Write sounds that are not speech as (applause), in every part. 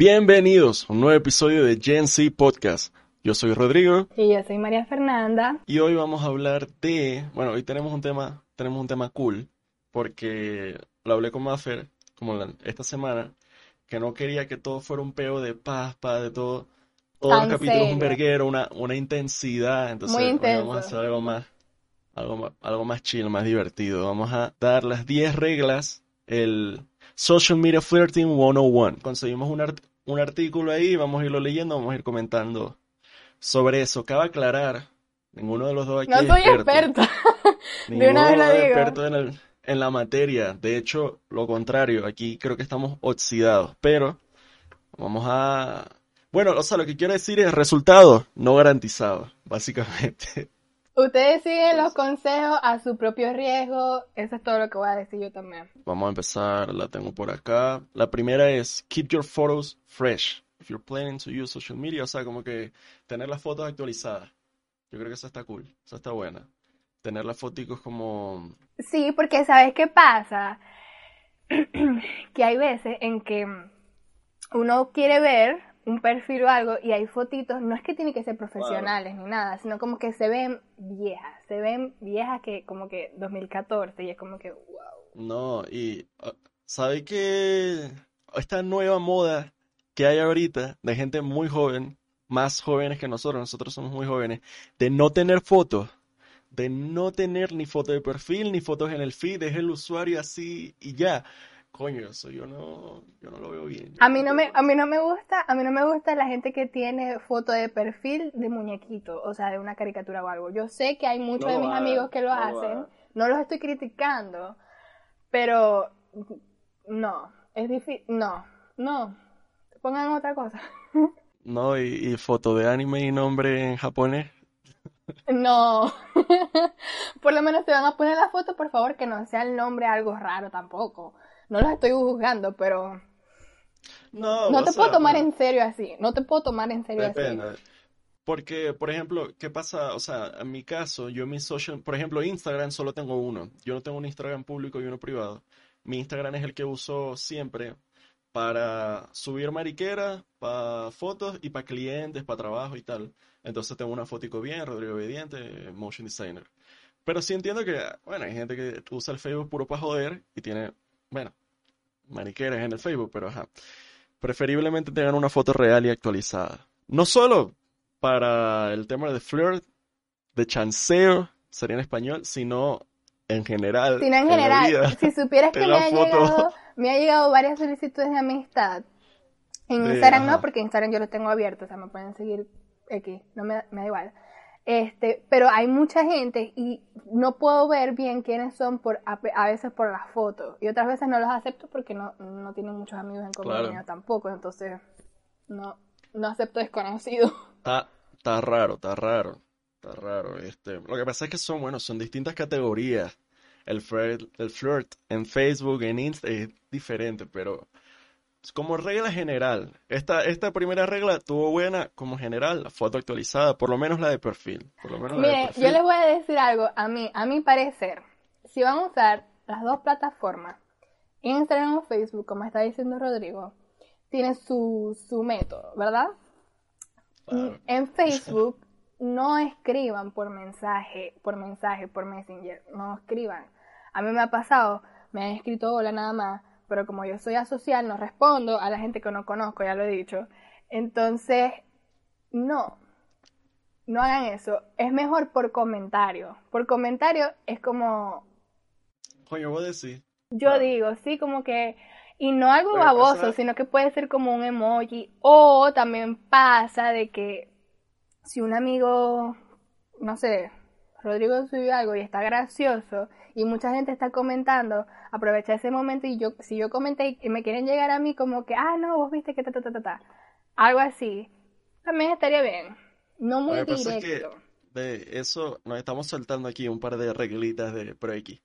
Bienvenidos a un nuevo episodio de Gen Z Podcast. Yo soy Rodrigo. Y yo soy María Fernanda. Y hoy vamos a hablar de, bueno, hoy tenemos un tema, tenemos un tema cool, porque lo hablé con Maffer como esta semana, que no quería que todo fuera un peo de paz, paz, de todo, todos los capítulos un verguero, una, una intensidad, entonces Muy vamos a hacer algo más, algo más, algo más chill, más divertido. Vamos a dar las 10 reglas, el Social Media Flirting 101. Conseguimos un, un artículo ahí, vamos a irlo leyendo, vamos a ir comentando sobre eso. Cabe aclarar, ninguno de los dos aquí no soy experto. (laughs) de una vez lo digo. experto en, en la materia. De hecho, lo contrario, aquí creo que estamos oxidados. Pero vamos a... Bueno, o sea, lo que quiero decir es resultado no garantizado, básicamente. (laughs) Ustedes siguen los consejos a su propio riesgo. Eso es todo lo que voy a decir yo también. Vamos a empezar, la tengo por acá. La primera es keep your photos fresh if you're planning to use social media, o sea, como que tener las fotos actualizadas. Yo creo que eso está cool, eso está buena. Tener las fotos como... Sí, porque ¿sabes qué pasa? (clears throat) que hay veces en que uno quiere ver un perfil o algo y hay fotitos, no es que tienen que ser profesionales ni nada, sino como que se ven viejas, se ven viejas que como que 2014 y es como que wow. No, y uh, ¿sabe que esta nueva moda que hay ahorita de gente muy joven, más jóvenes que nosotros, nosotros somos muy jóvenes, de no tener fotos, de no tener ni foto de perfil, ni fotos en el feed, es el usuario así y ya. Coño, eso yo no, yo no lo veo bien. A mí no me, a mí no me gusta, a mí no me gusta la gente que tiene foto de perfil de muñequito, o sea, de una caricatura o algo. Yo sé que hay muchos de mis amigos que lo hacen, no los estoy criticando, pero no, es difícil, no, no, pongan otra cosa. (laughs) No, y, foto de anime y nombre en japonés. No, (laughs) por lo menos te van a poner la foto, por favor, que no sea el nombre algo raro tampoco. No los estoy juzgando, pero no, no te puedo tomar en serio así. No te puedo tomar en serio depende. así. Porque, por ejemplo, ¿qué pasa? O sea, en mi caso, yo mi social, por ejemplo, Instagram solo tengo uno. Yo no tengo un Instagram público y uno privado. Mi Instagram es el que uso siempre para subir mariquera, para fotos y para clientes, para trabajo y tal. Entonces tengo una fotico bien, Rodrigo Obediente, motion designer. Pero sí entiendo que, bueno, hay gente que usa el Facebook puro para joder y tiene, bueno, mariqueras en el Facebook, pero ajá. Preferiblemente tengan una foto real y actualizada. No solo para el tema de flirt, de chanceo, sería en español, sino en general. Sino en, general. si supieras (laughs) que me ha llegado me ha llegado varias solicitudes de amistad. En Instagram no, porque Instagram yo lo tengo abierto, o sea, me pueden seguir X, no me, da igual. Este, pero hay mucha gente y no puedo ver bien quiénes son por a, veces por las fotos y otras veces no los acepto porque no, no tienen muchos amigos en común tampoco, entonces no, no acepto desconocido. (laughs) Está, está raro, está raro, está raro. Este, lo que pasa es que son, bueno, son distintas categorías el flirt, el flirt en Facebook, en Insta, es diferente, pero como regla general, esta, esta primera regla tuvo buena como general, la foto actualizada, por lo menos la de perfil. Por lo menos Mire, yo les voy a decir algo, a mí, a mi parecer, si van a usar las dos plataformas, Instagram o Facebook, como está diciendo Rodrigo, tiene su, su método, ¿verdad? En Facebook no escriban por mensaje, por mensaje, por Messenger, no escriban. A mí me ha pasado, me han escrito hola nada más, pero como yo soy asocial, no respondo a la gente que no conozco, ya lo he dicho. Entonces, no, no hagan eso. Es mejor por comentario. Por comentario es como... Coño, vos decís. Yo digo, sí, como que... Y no algo baboso, sino que puede ser como un emoji. O también pasa de que si un amigo, no sé, Rodrigo subió algo y está gracioso y mucha gente está comentando, aprovecha ese momento y yo, si yo comenté y me quieren llegar a mí como que, ah, no, vos viste que ta, ta, ta, ta, algo así, también estaría bien. No muy directo. de eso nos estamos soltando aquí un par de reglitas de Pro X.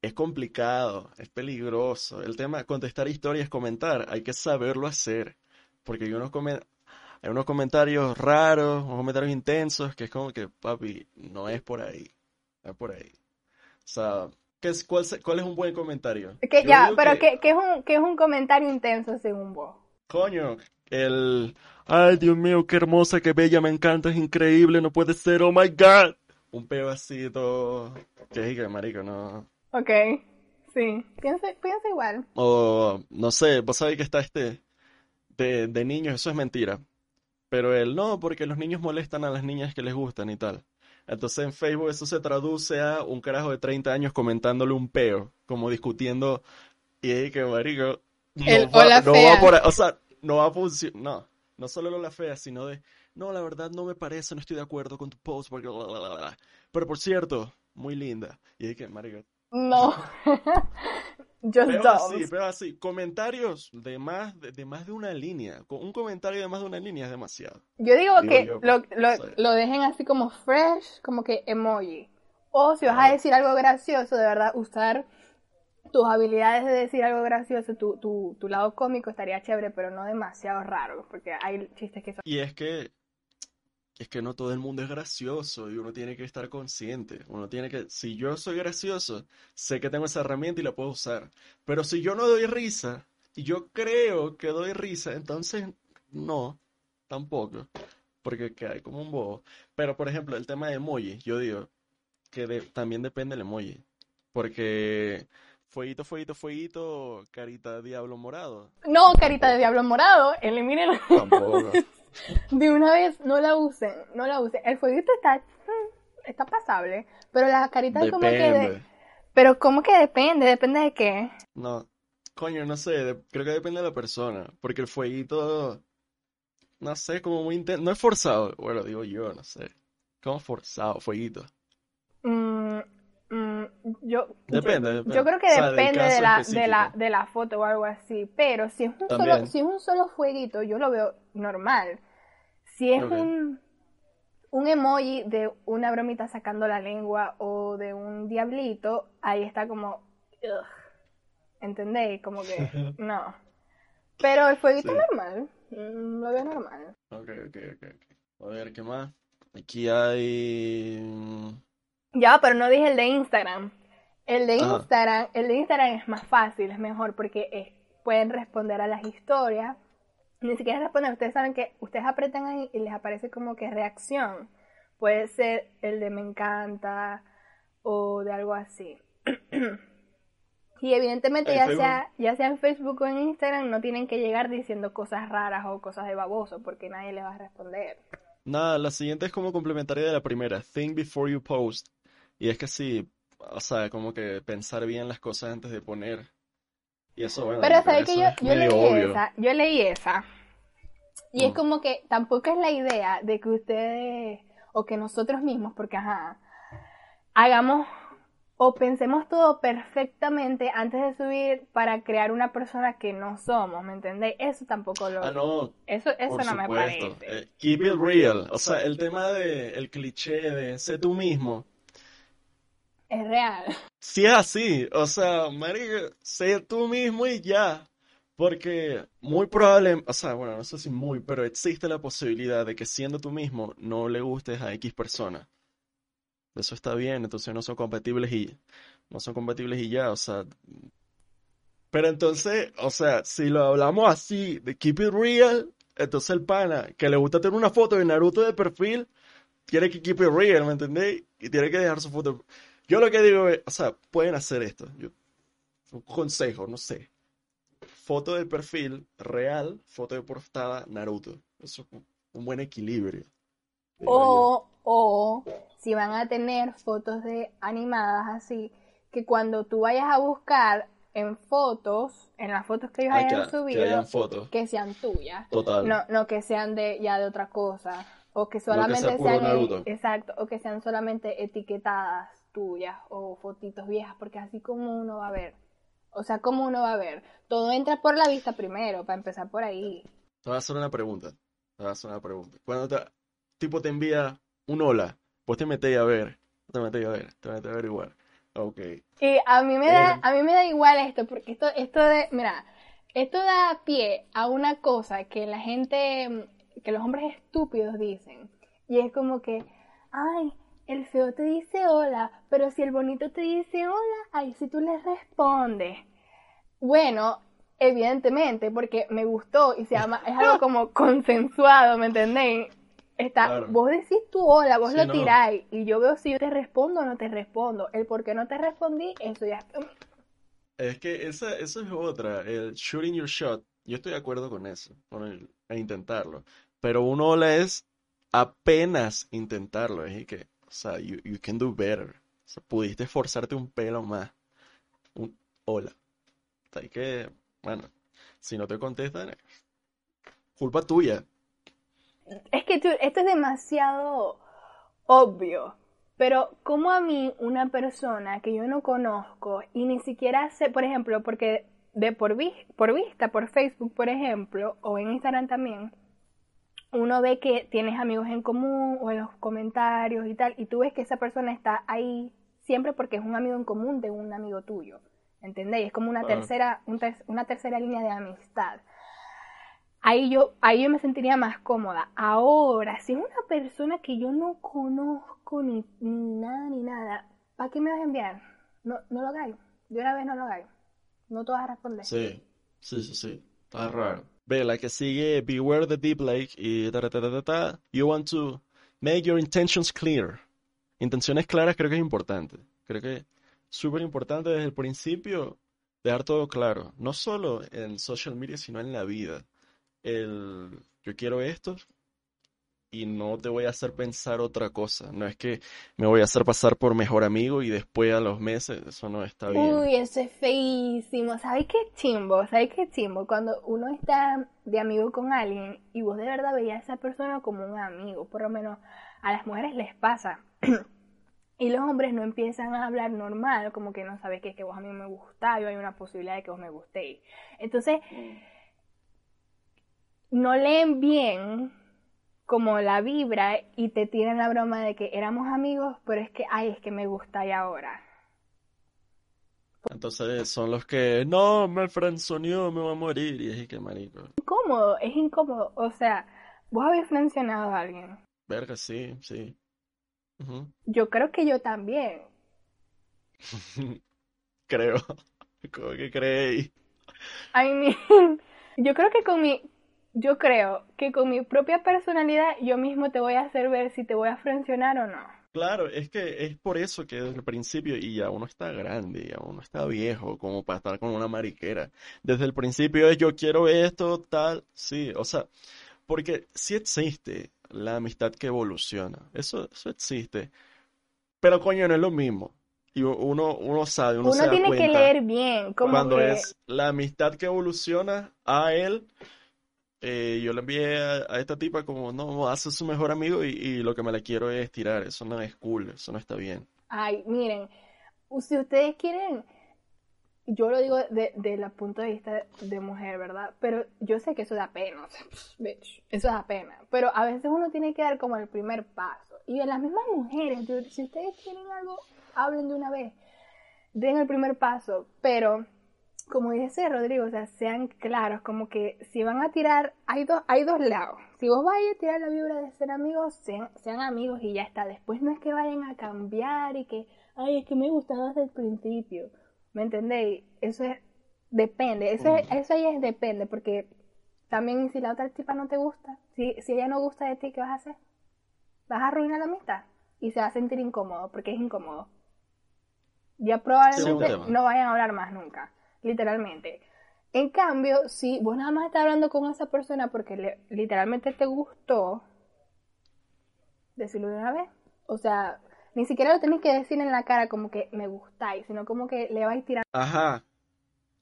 Es complicado, es peligroso. El tema de contestar historias, comentar, hay que saberlo hacer. Porque hay unos, hay unos comentarios raros, unos comentarios intensos, que es como que, papi, no es por ahí, no es por ahí. O sea, ¿qué es, cuál, cuál, es un buen comentario? Que ya, pero que... ¿qué, es un, ¿qué es un comentario intenso según vos? Coño, el... Ay, Dios mío, qué hermosa, qué bella, me encanta, es increíble, no puede ser, oh my God. Un todo... Que es que, marico, no... Ok, sí, piensa, piensa igual. O, no sé, vos sabés que está este... De, de niños, eso es mentira. Pero él no, porque los niños molestan a las niñas que les gustan y tal. Entonces en Facebook eso se traduce a un carajo de 30 años comentándole un peo, como discutiendo, y ahí que marico, no El va, hola no fea. va por ahí, o sea, no va a funcionar, no, no solo la fea, sino de, no, la verdad no me parece, no estoy de acuerdo con tu post, porque bla, bla, bla, bla. Pero por cierto, muy linda. Y ahí que, marico, No. (laughs) (laughs) Just Pero así, pero así, comentarios de más de, de más de una línea. Con Un comentario de más de una línea es demasiado. Yo digo Digo que yo, lo, lo, sí. lo dejen así como fresh, como que emoji. O si vas a Claro. decir algo gracioso, de verdad, usar tus habilidades de decir algo gracioso, tu, tu, tu lado cómico estaría chévere, pero no demasiado raro, porque hay chistes que son... Y es que es que no todo el mundo es gracioso y uno tiene que estar consciente. Uno tiene que, si yo soy gracioso, sé que tengo esa herramienta y la puedo usar. Pero si yo no doy risa y yo creo que doy risa, entonces no, tampoco. Porque cae como un bobo. Pero por ejemplo, el tema de emoji, yo digo que de- también depende del emoji. Porque fueguito, fueguito, fueguito, carita diablo morado. No, carita de diablo morado, eliminen Tampoco. (laughs) de una vez, no la usen, no la usen. El fueguito está, mm, está pasable, pero las caritas como que de... Pero como que depende, depende de qué. No, coño, no sé, de- creo que depende de la persona, porque el fueguito, no sé, como muy intenso, no es forzado, bueno, digo yo, no sé, como forzado, fueguito. Mm, mm, yo, Depende, yo, depende. yo creo que O sea, del depende de la, de la, de la foto o algo así, pero si es un solo, si es un solo fueguito, yo lo veo normal. Si es un, un emoji de una bromita sacando la lengua o de un diablito, ahí está como, ugh, ¿entendéis? Como que, (laughs) no. Pero el fueguito Sí. normal, mm, lo veo normal. Ok, ok, ok. A ver, ¿qué más? Aquí hay... mm, Ya, pero no dije el de Instagram. El de Ajá. Instagram, el de Instagram es más fácil, es mejor porque eh, pueden responder a las historias. Ni siquiera responder, ustedes saben que ustedes apretan ahí y les aparece como que reacción. Puede ser el de me encanta o de algo así. (clears throat) Y evidentemente En ya Facebook. sea, ya sea en Facebook o en Instagram no tienen que llegar diciendo cosas raras o cosas de baboso porque nadie les va a responder. Nada, la siguiente es como complementaria de la primera, think before you post. Y es que sí, o sea, como que pensar bien las cosas antes de poner. Y eso, bueno, Pero sabes que yo, yo leí obvio. esa, yo leí esa. Y es Mm. como que tampoco es la idea de que ustedes o que nosotros mismos, porque ajá, hagamos o pensemos todo perfectamente antes de subir para crear una persona que no somos, ¿me entendéis? Eso tampoco lo... Ah, no, Eso, eso Por no me parece. Eh, keep it real. O sea, el tema de el cliché de sé tú mismo. Es real. Si es así, o sea, marica, sé tú mismo y ya. Porque muy probable, o sea, bueno, no sé si muy, pero existe la posibilidad de que siendo tú mismo no le gustes a X persona. Eso está bien, entonces no son compatibles y no son compatibles y ya, o sea. Pero entonces, o sea, si lo hablamos así, de keep it real, entonces el pana que le gusta tener una foto de Naruto de perfil, tiene que keep it real, ¿me entendéis? Y tiene que dejar su foto. Yo lo que digo es, o sea, pueden hacer esto. Yo- un consejo, no sé. Foto de perfil real, foto de portada Naruto. Eso es un- buen equilibrio. O, o si van a tener fotos de animadas así, que cuando tú vayas a buscar en fotos, en las fotos que ellos Ay, hayan que, subido, fotos. que sean tuyas. Total. No, no que sean de ya de otra cosa. O que solamente sean Naruto. exacto, o que sean solamente etiquetadas tuyas o fotitos viejas, porque así como uno va a ver. O sea, como uno va a ver. Todo entra por la vista primero, para empezar por ahí. Te voy a hacer una pregunta. Te voy a hacer una pregunta. Cuando te, tipo te envía un hola, vos te metéis a ver. Te metéis a ver. Te metéis a ver igual. Ok. Y a mí me da, Pero- a mí me da igual esto, porque esto, esto de, mira, esto da pie a una cosa que la gente, que los hombres estúpidos dicen. Y es como que, ay, el feo te dice hola, pero si el bonito te dice hola, ay, si tú le respondes. Bueno, evidentemente, porque me gustó y se llama, es algo (laughs) como consensuado, ¿me entendéis? Está, Claro. vos decís tu hola, vos Sí, lo no. tiráis y yo veo si yo te respondo o no te respondo. El por qué no te respondí, eso ya Es que esa, eso es otra, el shooting your shot. Yo estoy de acuerdo con eso, con el, a intentarlo. Pero un hola es apenas intentarlo. Es y que, o sea, you, you can do better. O sea, pudiste esforzarte un pelo más. Un hola. Así que, bueno, si no te contestan, culpa tuya. Es que tú- esto es demasiado obvio. Pero como a mí una persona que yo no conozco y ni siquiera sé, por ejemplo, porque de por, vis- por vista, por Facebook, por ejemplo, o en Instagram también, uno ve que tienes amigos en común o en los comentarios y tal, y tú ves que esa persona está ahí siempre porque es un amigo en común de un amigo tuyo. ¿Entendéis? Es como una tercera, un ter- una tercera línea de amistad. Ahí yo, ahí yo me sentiría más cómoda. Ahora, si es una persona que yo no conozco ni, ni nada ni nada, ¿para qué me vas a enviar? No, no lo hagáis. De una vez no lo hagáis. No te vas a responder. Sí, sí, sí, sí. Está raro. Ve, la que sigue, Beware the Deep Lake y ta, ta, ta, ta, ta. You want to make your intentions clear. Intenciones claras creo que es importante. Creo que es súper importante desde el principio dejar todo claro. No solo en social media, sino en la vida. El yo quiero esto y no te voy a hacer pensar otra cosa. No es que me voy a hacer pasar por mejor amigo y después a los meses, eso no está bien. Uy, eso es feísimo. ¿Sabes qué chimbo? ¿Sabes qué chimbo? Cuando uno está de amigo con alguien y vos de verdad veías a esa persona como un amigo, por lo menos a las mujeres les pasa. (clears throat) Y los hombres no empiezan a hablar normal, como que no sabes que es que vos a mí me gustáis o hay una posibilidad de que vos me gustéis. Entonces, no leen bien como la vibra y te tiran la broma de que éramos amigos, pero es que, ay, es que me gustáis ahora. Entonces son los que, no, me frenzoneó, me voy a morir. Y es que, marico, incómodo, es incómodo. O sea, vos habéis mencionado a alguien. verga, sí, sí. Yo creo que yo también. (laughs) Creo. (laughs) ¿Cómo que creéis? I mean, (laughs) yo creo que con mi, yo creo que con mi propia personalidad yo mismo te voy a hacer ver si te voy a funcionar o no. Claro, es que es por eso que desde el principio, y ya uno está grande, ya uno está viejo, como para estar con una mariquera. Desde el principio es yo quiero esto, tal, sí, o sea, porque sí existe la amistad que evoluciona, eso, eso existe, pero coño, no es lo mismo. Y uno, uno sabe, uno se Uno da tiene que leer bien, como cuando que es la amistad que evoluciona a él. Eh, yo le envié a, esta tipa como, no, hace su mejor amigo y, lo que me la quiero es tirar. Eso no es cool, eso no está bien. Ay, miren, si ustedes quieren, yo lo digo de, de la punto de vista de mujer, ¿verdad? Pero yo sé que eso da pena, bitch, eso da pena. Pero a veces uno tiene que dar como el primer paso. Y en las mismas mujeres, si ustedes quieren algo, hablen de una vez, den el primer paso. Pero, como dice Rodrigo, o sea, sean claros, como que si van a tirar, hay dos, hay dos lados. Si vos vais a tirar la vibra de ser amigos, sean, sean amigos y ya está. Después no es que vayan a cambiar y que, ay, es que me gustaba desde el principio. ¿Me entendéis? Eso es, depende, eso, es- eso ahí es depende, porque también si la otra tipa no te gusta, si, si ella no gusta de ti, ¿qué vas a hacer? Vas a arruinar la amistad y se va a sentir incómodo, porque es incómodo. Ya probablemente no vayan a hablar más nunca, literalmente. En cambio, si vos nada más estás hablando con esa persona porque le- literalmente te gustó, decirlo de una vez. O sea, ni siquiera lo tenés que decir en la cara como que me gustáis, sino como que le vais tirando. Ajá.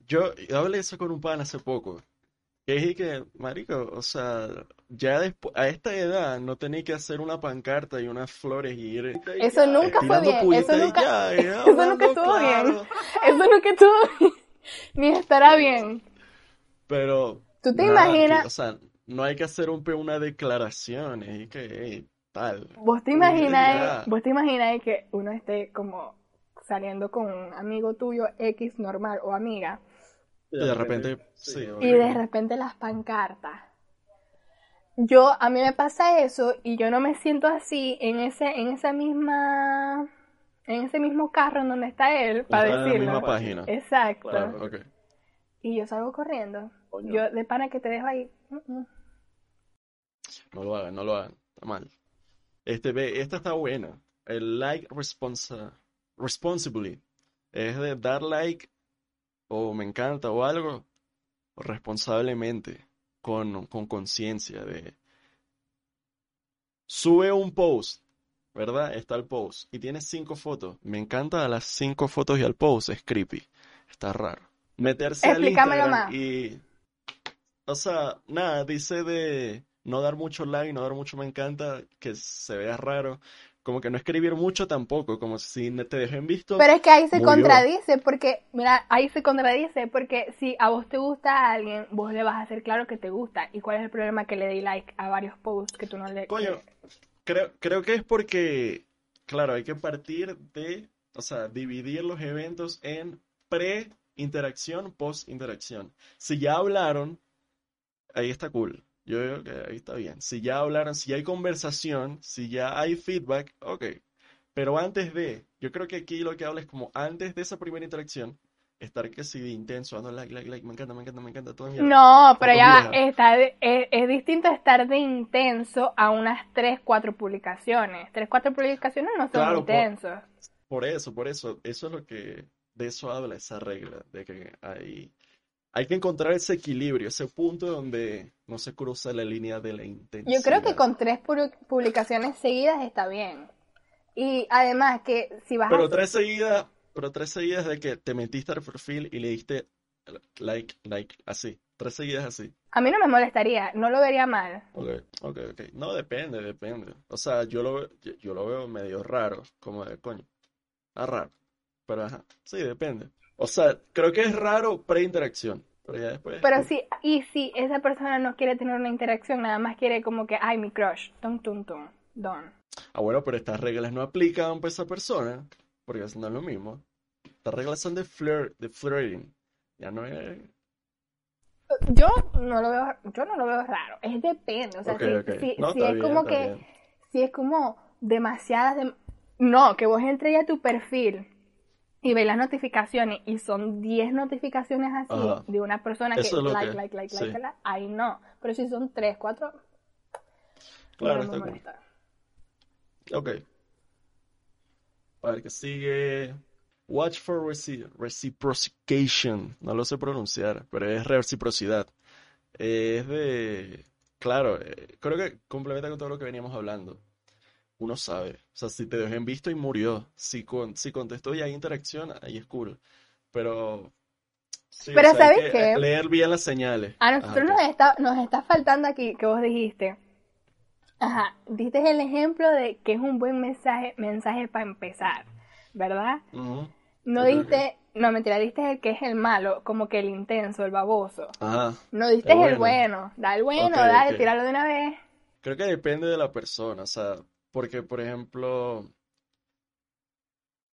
Yo, yo hablé eso con un pan hace poco. Que dije que, marico, o sea, ya después, a esta edad no tenéis que hacer una pancarta y unas flores y ir Eso nunca fue bien, eso nunca- ya, y (laughs) eso nunca estuvo bien. claro. Eso no que tú (laughs) ni estará bien. Pero, ¿Tú te nada, imaginas? que, o sea, no hay que hacer un, pe- una declaración, y que, hey, tal. ¿Vos te imaginas, vos te imaginas que uno esté como saliendo con un amigo tuyo X normal o amiga Y de repente, sí, y horrible. de repente las pancartas? Yo, a mí me pasa eso y yo no me siento así en ese, en esa misma, en ese mismo carro en donde está él, para Está en la decirlo. misma página. Exacto. Claro, y yo salgo corriendo, Coño. yo de pana que te dejo ahí. No lo hagan, no lo hagan. Está mal. Este, ve, esta está buena. El like responsa, responsibly. Es de dar like o me encanta o algo responsablemente, con con conciencia de sube un post, ¿verdad? Está el post y tiene cinco fotos. Me encanta las cinco fotos y al post es creepy. Está raro. Meterse al Instagram más. y o sea, nada, dice de no dar mucho like, no dar mucho me encanta, que se vea raro. Como que no escribir mucho tampoco, como si te dejen visto. Pero es que ahí se Murió. contradice, porque, mira, ahí se contradice, porque si a vos te gusta a alguien, vos le vas a hacer claro que te gusta. ¿Y cuál es el problema que le di like a varios posts que tú no le... Coño, creo, creo que es porque, claro, hay que partir de, o sea, dividir los eventos en pre-interacción, post-interacción. Si ya hablaron, ahí está cool. Yo digo que ahí está bien. Si ya hablaron, si ya hay conversación, si ya hay feedback, ok. Pero antes de, yo creo que aquí lo que habla es como antes de esa primera interacción, estar que sí de intenso, dando like, like, like, me encanta, me encanta, me encanta, todo mierda. No, pero ya está es, es distinto estar de intenso a unas 3, 4 publicaciones. 3, 4 publicaciones no son Claro, intensos. Por eso, por eso, eso es lo que, de eso habla esa regla, de que hay, hay que encontrar ese equilibrio, ese punto donde no se cruza la línea de la intensidad. Yo creo que con 3 publicaciones seguidas está bien. Y además que si vas Pero a... tres seguidas, pero tres seguidas de que te metiste al perfil y le diste like, like, así, tres seguidas así. A mí no me molestaría, no lo vería mal. Ok, ok, ok. No, depende, depende. O sea, yo lo, yo, yo lo veo medio raro, como de coño. Ah, raro. Pero ajá, sí, depende. O sea, creo que es raro pre-interacción, pero ya después. Pero sí, y si esa persona no quiere tener una interacción, nada más quiere como que, ay, mi crush, tum, tum, tum, don. Ah, bueno, pero estas reglas no aplican para esa persona, porque eso no es lo mismo. Estas reglas son de flirt, de flirting. Ya no es. Yo no lo veo, yo no lo veo raro, es depende, o sea, si, ok. si- No, si está es bien, como que, bien. si es como demasiadas, dem- no, que vos entres a tu perfil y veis las notificaciones y son 10 notificaciones así Ajá. de una persona que like, que- like, like, sí. like, like, ahí no, pero si son 3, 4, Claro, no está me molesta. Ok. A ver, que sigue. Watch for reci- reciprocation. No lo sé pronunciar, pero es reciprocidad. Eh, es de. Claro, eh, creo que complementa con todo lo que veníamos hablando. Uno sabe. O sea, si te dejó en visto y murió. Si, con, si contestó y hay interacción, ahí es cool. Pero. Sí, o Pero sea, hay ¿sabes que qué? leer bien las señales. A nosotros ¿qué? nos está, nos está faltando aquí que vos dijiste. Ajá, diste el ejemplo de que es un buen mensaje, mensaje para empezar, ¿verdad? No diste, no mentira, diste el que es el malo, como que el intenso, el baboso. Ajá. No diste El el bueno. bueno, da el bueno, Ok, dale, ok. tíralo de una vez. Creo que depende de la persona, o sea, porque por ejemplo,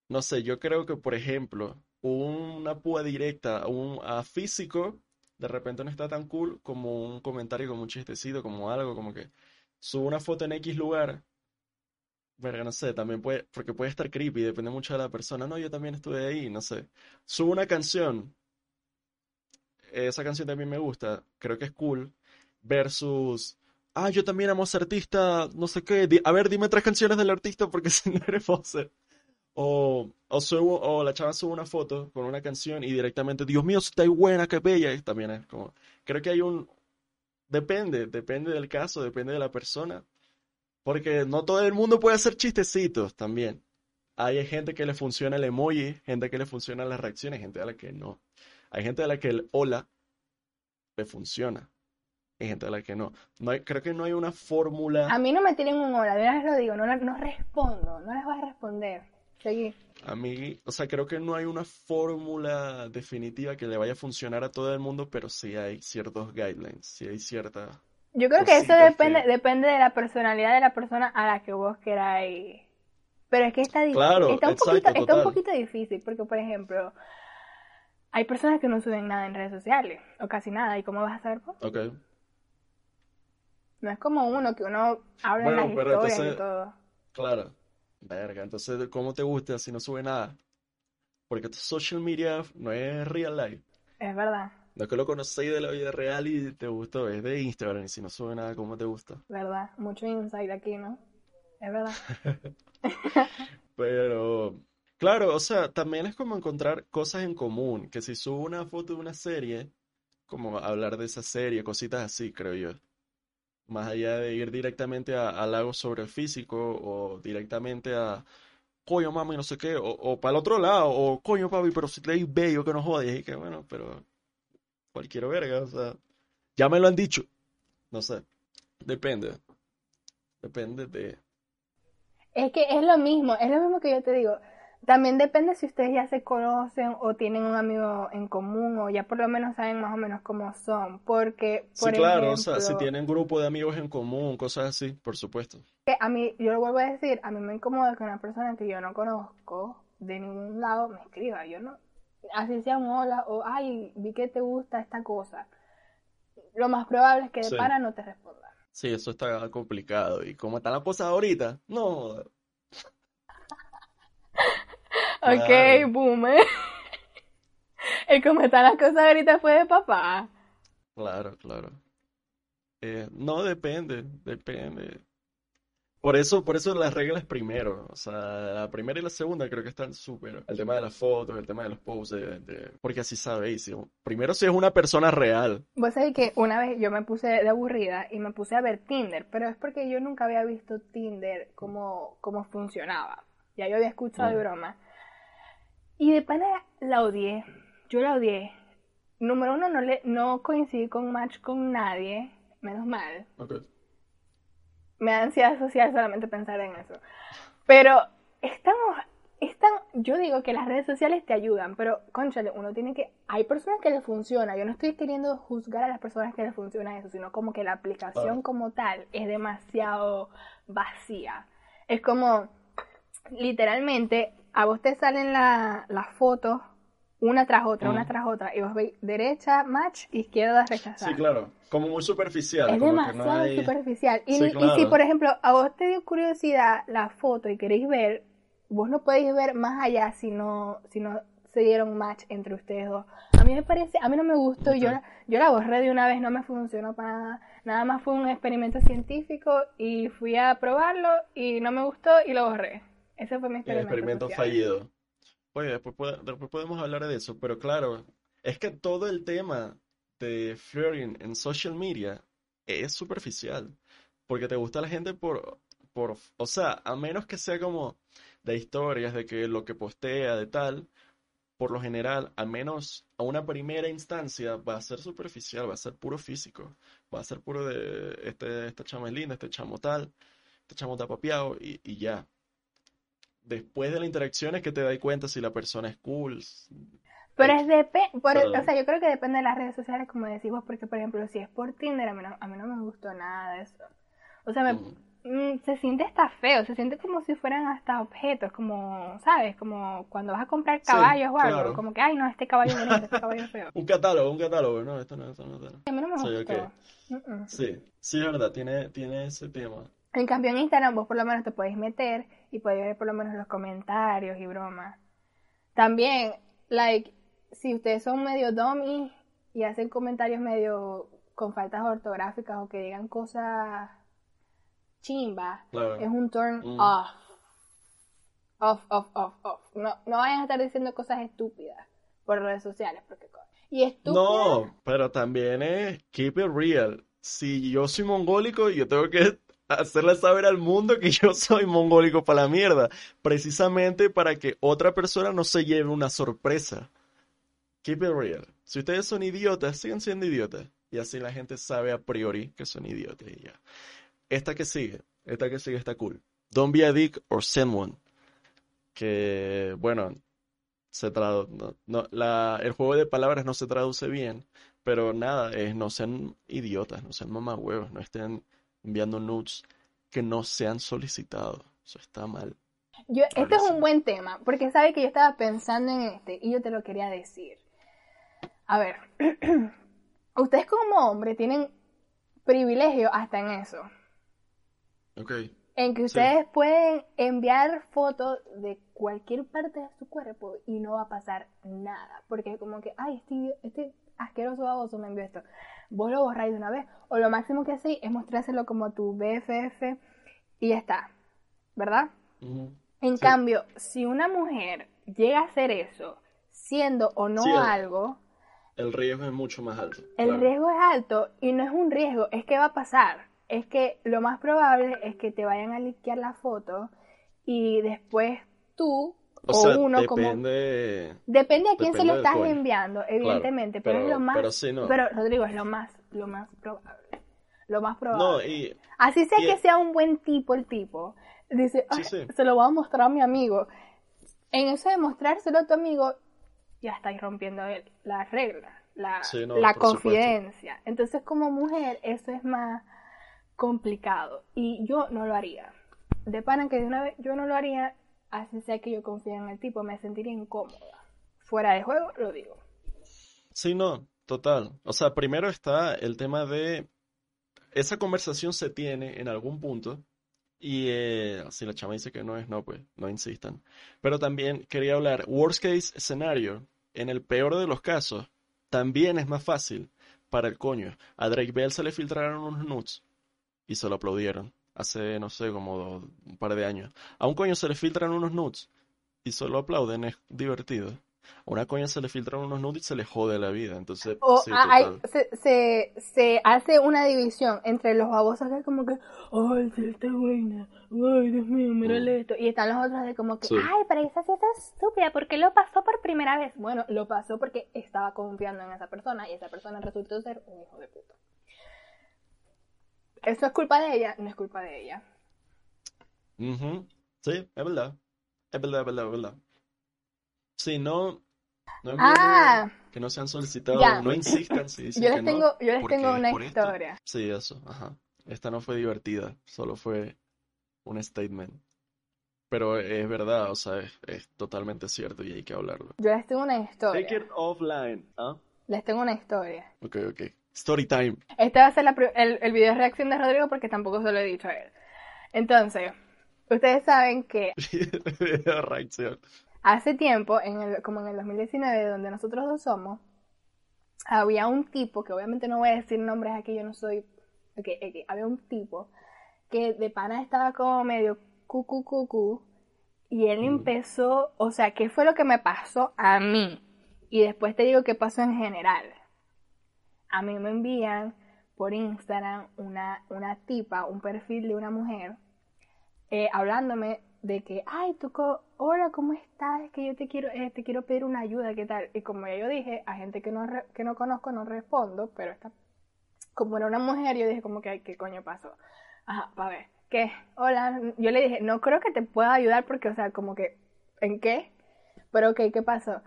no sé, yo creo que por ejemplo, una púa directa a un a físico, de repente no está tan cool como un comentario, como un chistecito, como algo, como que subo una foto en X lugar, verga, no sé, también puede, porque puede estar creepy, depende mucho de la persona, no, yo también estuve ahí, no sé. Subo una canción, esa canción también me gusta, creo que es cool, versus Ah, yo también amo a ese artista, no sé qué. a ver, dime tres canciones del artista porque (laughs) si no eres Foster. O, o, subo, o la chava sube una foto con una canción y directamente, Dios mío, está buena, qué bella. También es como, creo que hay un, depende, depende del caso, depende de la persona. Porque no todo el mundo puede hacer chistecitos también. Hay gente que le funciona el emoji, gente que le funciona las reacciones, gente a la que no. Hay gente a la que el hola le funciona. Hay gente a la que no. No hay- creo que no hay una fórmula. A mí no me tienen un hora, de una lo digo, no, no respondo, no les voy a responder. Seguí. A mí, o sea, creo que no hay una fórmula definitiva que le vaya a funcionar a todo el mundo, pero sí hay ciertos guidelines, sí hay cierta... Yo creo que eso depende, que- depende de la personalidad de la persona a la que vos queráis. Pero es que está, Claro, está, un exacto, poquito, está un poquito difícil, porque por ejemplo, hay personas que no suben nada en redes sociales, o casi nada, ¿y cómo vas a saber vos? Ok. No es como uno, que uno habla Bueno, en las historias entonces- y todo. Claro. Verga, entonces, ¿cómo te gusta si no sube nada? Porque tu social media no es real life. Es verdad. No es que lo conocéis de la vida real y te gustó, es de Instagram y si no sube nada, ¿cómo te gusta? ¿Verdad? Mucho insight aquí, ¿no? Es verdad. (laughs) Pero, claro, o sea, también es como encontrar cosas en común, que si subo una foto de una serie, como hablar de esa serie, cositas así, creo yo. Más allá de ir directamente a, algo sobre el físico o directamente a, coño mami, no sé qué, o, o para el otro lado, o coño papi, pero si te bello que no jodes, y que bueno, pero cualquier verga, o sea, ya me lo han dicho, no sé, depende, depende de... Es que es lo mismo, es lo mismo que yo te digo. También depende si ustedes ya se conocen o tienen un amigo en común o ya por lo menos saben más o menos cómo son. Porque, Sí, por claro, o sea, si tienen grupo de amigos en común, cosas así, por supuesto. que a mí, yo lo vuelvo a decir, a mí me incomoda que una persona que yo no conozco de ningún lado me escriba. Yo no, así sea un hola o ay, vi que te gusta esta cosa. Lo más probable es que de Sí. para no te responda. Sí, eso está complicado. Y como están las cosas ahorita, no, Ok, claro, boomer. (laughs) El cómo están las cosas ahorita fue de papá. claro, claro. Eh, no, depende, depende. Por eso, por eso las reglas primero, o sea, la primera y la segunda creo que están súper. El tema de las fotos, el tema de los posts, de- de- porque así sabéis. primero si es una persona real. Vos sabés que una vez yo me puse de aburrida y me puse a ver Tinder, pero es porque yo nunca había visto Tinder cómo, cómo funcionaba. Ya yo había escuchado de broma. Y de pana la odié. Yo la odié. Número uno, no, le, no coincidí con match con nadie. Menos mal. Me da ansiedad social solamente pensar en eso. Pero estamos, están, yo digo que las redes sociales te ayudan, pero conchale, uno tiene que, hay personas que les funciona, yo no estoy queriendo juzgar a las personas que les funciona eso, sino como que la aplicación como tal es demasiado vacía. Es como, literalmente, a vos te salen la- las fotos una tras otra, una Mm. tras otra, y vos veis derecha, match, izquierda, Sí, rechazar. claro, como muy superficial, Es como que no demasiado hay... superficial. Y, Sí, ni- y si, claro. por ejemplo, a vos te dio curiosidad la foto y queréis ver, vos no podéis ver más allá si no, si no se dieron match entre ustedes dos. A mí me parece, a mí no me gustó, yo la, yo la borré de una vez, no me funcionó para nada. Nada más fue un experimento científico y fui a probarlo y no me gustó y lo borré. Ese fue mi El experimento experimento social. fallido. Oye, después, después podemos hablar de eso, pero claro, es que todo el tema de flirting en social media es superficial, porque te gusta la gente por, por, o sea, a menos que sea como de historias, de que lo que postea, de tal, por lo general, al menos a una primera instancia, va a ser superficial, va a ser puro físico, va a ser puro de, este, esta chama es linda, este chamo tal, este chamo está papeado, y, y ya después de la interacción es que te das cuenta si la persona es cool. Pero es depende, o sea, yo creo que depende de las redes sociales, como decís vos, porque por ejemplo, si es por Tinder, a mí no, a mí no me gustó nada de eso. O sea, me, Mm, se siente hasta feo, se siente como si fueran hasta objetos, como, ¿sabes? Como cuando vas a comprar Sí, caballos o algo, claro. como que, ay, no, este caballo es este caballo es feo. (laughs) Un catálogo, un catálogo, no, esto no, esto no, esto no. A mí no me Sí, gustó. ok. Mm, mm. Sí, sí, es verdad, tiene, tiene ese tema. En cambio, en Instagram vos por lo menos te podéis meter y podéis ver por lo menos los comentarios y bromas. También, like, si ustedes son medio dummy y hacen comentarios medio con faltas ortográficas o que digan cosas chimba, Claro. es un turn Mm. off. Off, off, off, off. No, no vayan a estar diciendo cosas estúpidas por redes sociales, porque... Y estúpidas... No, pero también es keep it real. Si yo soy mongólico, yo tengo que hacerle saber al mundo que yo soy mongólico para la mierda, precisamente para que otra persona no se lleve una sorpresa. Keep it real. Si ustedes son idiotas, sigan siendo idiotas. Y así la gente sabe a priori que son idiotas y ya. Esta que sigue, esta que sigue está cool. Don't be a dick or send one. Que, bueno, se tradu- el juego de palabras no se traduce bien, pero nada, es no sean idiotas, no sean mamahuevos, no estén enviando nudes que no sean solicitados. Eso está mal. Yo, este Ahora es sí. un buen tema, porque sabe que yo estaba pensando en este y yo te lo quería decir. A ver, (clears throat) ustedes como hombre tienen privilegio hasta en eso. Ok. en que ustedes pueden enviar fotos de cualquier parte de su cuerpo y no va a pasar nada. Porque es como que, ay, este, este asqueroso baboso me envió esto. Vos lo borráis de una vez. O lo máximo que hacéis es mostrárselo como tu BFF y ya está. ¿Verdad? En cambio, si una mujer llega a hacer eso, siendo o no algo, el riesgo es mucho más alto. El riesgo es alto y no es un riesgo, es que va a pasar. Es que lo más probable es que te vayan a liquear la foto y después tú o, uno depende, como depende a quién se lo estás enviando, evidentemente, pero, es lo más pero, Rodrigo es lo más lo más probable. Lo más probable. Así sea que sea un buen tipo el tipo, dice, se lo voy a mostrar a mi amigo. En eso de mostrárselo a tu amigo, ya estáis rompiendo las reglas, la, la confidencia. Entonces, como mujer, eso es más complicado. Y yo no lo haría. De pana que de una vez yo no lo haría, así que yo confíe en el tipo, me sentiría incómoda. Fuera de juego, lo digo. Sí, no, total. O sea, primero está el tema de esa conversación se tiene en algún punto y eh, si la chama dice que no es, no, pues no insistan. Pero también quería hablar, worst case escenario, en el peor de los casos, también es más fácil para el coño. A Drake Bell se le filtraron unos nudes y se lo aplaudieron. Hace, no sé, como un par de años. A un coño se le filtran unos nudes y solo aplauden, es divertido una coña se le filtran unos nudes y se le jode la vida. Entonces, se, se, hace una división entre los babosos que es como que, ay, sí, está buena, ay, Dios mío, mírale mm. esto. Y están los otros de como que, ay, pero esa sí está estúpida, ¿por qué lo pasó por primera vez? Bueno, lo pasó porque estaba confiando en esa persona y esa persona resultó ser un hijo de puta. ¿Eso es culpa de ella? No es culpa de ella. Sí, es verdad. Es verdad, es verdad, es verdad. Sí, no, no ah, que no se han solicitado, no insistan si dicen yo les tengo, Yo les tengo una historia. sí, eso, ajá. Esta no fue divertida, solo fue un statement. Pero es verdad, o sea, es, totalmente cierto y hay que hablarlo. Yo les tengo una historia. Take it offline, ¿ah? Les tengo una historia. Ok, ok. Story time. Este va a ser el, el video de reacción de Rodrigo porque tampoco se lo he dicho a él. Entonces, ustedes saben que... (laughs) reacción hace tiempo, en el, como en el 2019, donde nosotros dos somos, había un tipo, que obviamente no voy a decir nombres aquí, yo no soy, okay, había un tipo que de pana estaba como medio cucu cucu y él empezó, o sea, ¿qué fue lo que me pasó a mí? Y después te digo qué pasó en general. A mí me envían por Instagram una, una tipa, un perfil de una mujer, eh, hablándome de que, ay, tú, hola, ¿cómo estás? Es que yo te quiero, eh, te quiero pedir una ayuda, ¿qué tal? Y como ya yo dije, a gente que no, que no conozco no respondo, pero esta, como era una mujer, yo dije como que, ¿qué coño pasó? Ajá, para ver, ¿qué? Hola, yo le dije, no creo que te pueda ayudar porque, o sea, como que, ¿en qué? Pero, ok, ¿qué pasó?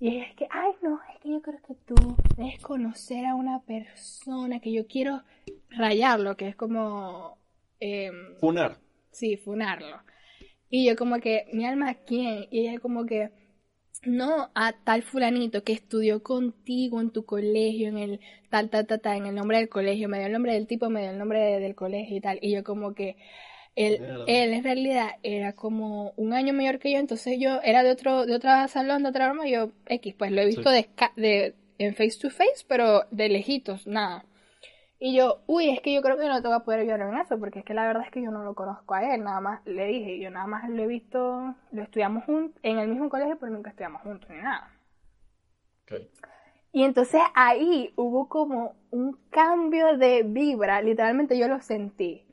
Y es que, ay, no, es que yo creo que tú debes conocer a una persona que yo quiero rayarlo, que es como... Eh, funar. Sí, funarlo. Y yo como que, mi alma, ¿quién? Y ella como que, no, a tal fulanito que estudió contigo en tu colegio, en el tal, tal, tal, tal, en el nombre del colegio, me dio el nombre del tipo, me dio el nombre del colegio y tal. Y yo como que, él, él en realidad era como un año mayor que yo, entonces yo era de otro, de otra salón, de otra broma, yo X, pues lo he visto de, de, en face to face, pero de lejitos, nada. Y yo, uy, es que yo creo que no te voy a poder ayudar en eso, porque es que la verdad es que yo no lo conozco a él, nada más le dije, yo nada más lo he visto, lo estudiamos juntos, en el mismo colegio, pero nunca estudiamos juntos ni nada. Y entonces ahí hubo como un cambio de vibra, literalmente yo lo sentí,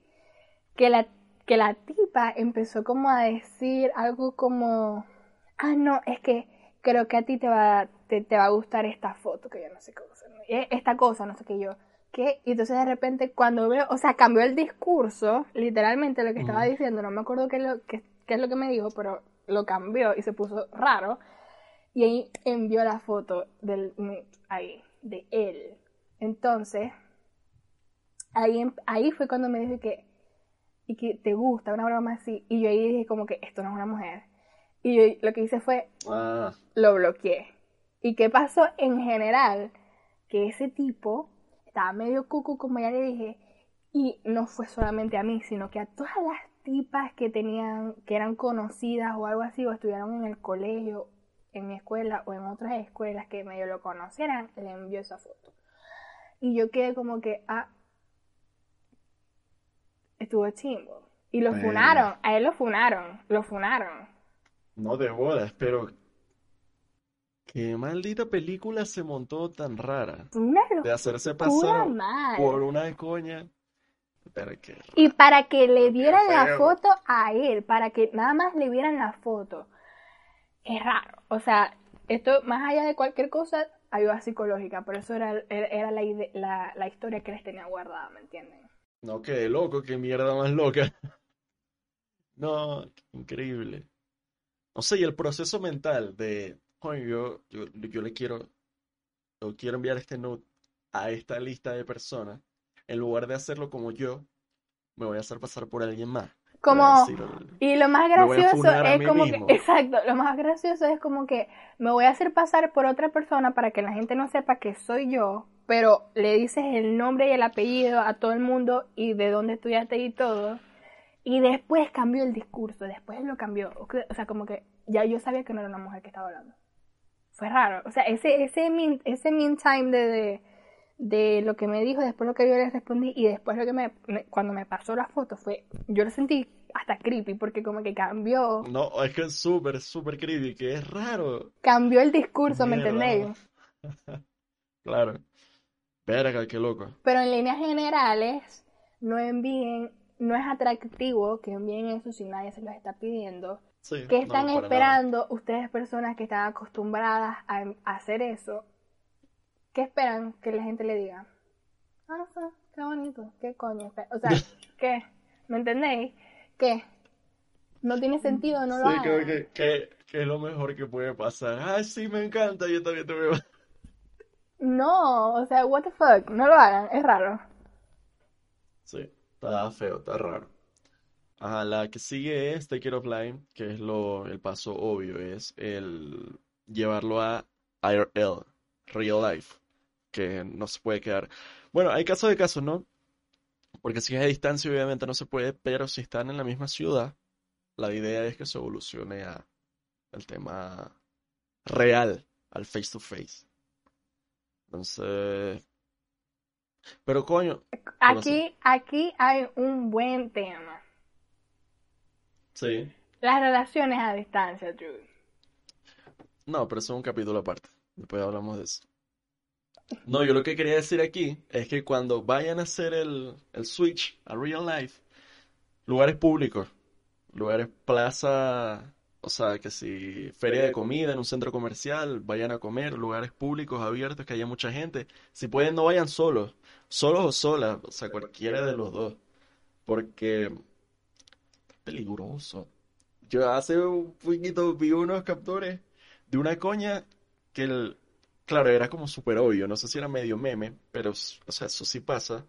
que la, que la tipa empezó como a decir algo como, ah, no, es que creo que a ti te va, te, te va a gustar esta foto, que yo no sé cómo se esta cosa, no sé qué yo y entonces de repente cuando veo, o sea, cambió el discurso, literalmente lo que estaba diciendo, no me acuerdo qué es, lo, qué, es lo que me dijo, pero lo cambió y se puso raro. Y ahí envió la foto del ahí, de él. Entonces, ahí, ahí fue cuando me dijo que, y que te gusta una broma así. Y yo ahí dije como que esto no es una mujer. Y yo lo que hice fue, ah. lo bloqueé. ¿Y qué pasó en general? Que ese tipo estaba medio cucu, como ya le dije, y no fue solamente a mí, sino que a todas las tipas que tenían, que eran conocidas o algo así, o estudiaron en el colegio, en mi escuela o en otras escuelas que medio lo conocieran, le envió esa foto. Y yo quedé como que, ah, estuvo chimbo. Y lo funaron, a él lo funaron, lo funaron. No de bodas, pero qué maldita película se montó tan rara. Una De hacerse pasar mal. por una coña. Pero qué Y para que le dieran la foto a él, para que nada más le vieran la foto, es raro. O sea, esto más allá de cualquier cosa, ayuda psicológica. Por eso era, era, la, la, la historia que les tenía guardada, ¿me entienden? No, qué loco, qué mierda más loca. (laughs) No, increíble. No sé, y el proceso mental de, yo, yo, yo le quiero, yo quiero enviar este note a esta lista de personas, en lugar de hacerlo como yo, me voy a hacer pasar por alguien más. Como, y lo más gracioso es como mismo. que, exacto, lo más gracioso es como que me voy a hacer pasar por otra persona para que la gente no sepa que soy yo, pero le dices el nombre y el apellido a todo el mundo y de dónde estudiaste y todo. Y después cambió el discurso, después lo cambió. O sea, como que ya yo sabía que no era una mujer que estaba hablando. Fue raro. O sea, ese, ese, mean, ese mean time de, de, de lo que me dijo, después lo que yo le respondí y después lo que me, me- cuando me pasó la foto fue, yo lo sentí hasta creepy porque como que cambió, no, es que es súper, súper creepy, que es raro. cambió el discurso, ¿me entendéis? (laughs) Claro. Verga, qué loco. Pero en líneas generales, no envíen, no es atractivo que envíen eso si nadie se los está pidiendo. Sí, ¿Qué no, están nada. esperando ustedes personas que están acostumbradas a, a hacer eso? ¿Qué esperan que la gente le diga? Ah, sí, qué bonito, qué coño. O sea, (laughs) ¿qué? ¿Me entendéis? ¿Qué? No tiene sentido, no lo Sí, creo hagan. que, que, que es lo mejor que puede pasar. Ay, sí, me encanta, yo también te veo. No, o sea, what the fuck, no lo hagan, es raro. Sí, está feo, está raro. Ajá, la que sigue es Take It Offline, que es lo, el paso obvio, es el llevarlo a IRL, Real Life, que no se puede quedar. Bueno, hay casos de casos, ¿no? Porque si es a distancia, obviamente no se puede, pero si están en la misma ciudad, la idea es que se evolucione a el tema real, al face to face. Entonces, pero coño, Aquí, aquí hay un buen tema. sí. Las relaciones a distancia, Drew. No, pero eso es un capítulo aparte. Después hablamos de eso. No, yo lo que quería decir aquí es que cuando vayan a hacer el, el switch a real life, lugares públicos, lugares plaza, o sea, que si feria de comida en un centro comercial, vayan a comer, lugares públicos abiertos, que haya mucha gente. Si pueden, no vayan solos, solos o solas, o sea, cualquiera de los dos, porque es peligroso. Yo hace un poquito vi unos captores de una coña que el, claro, era como súper obvio, no sé si era medio meme, pero, o sea, eso sí pasa,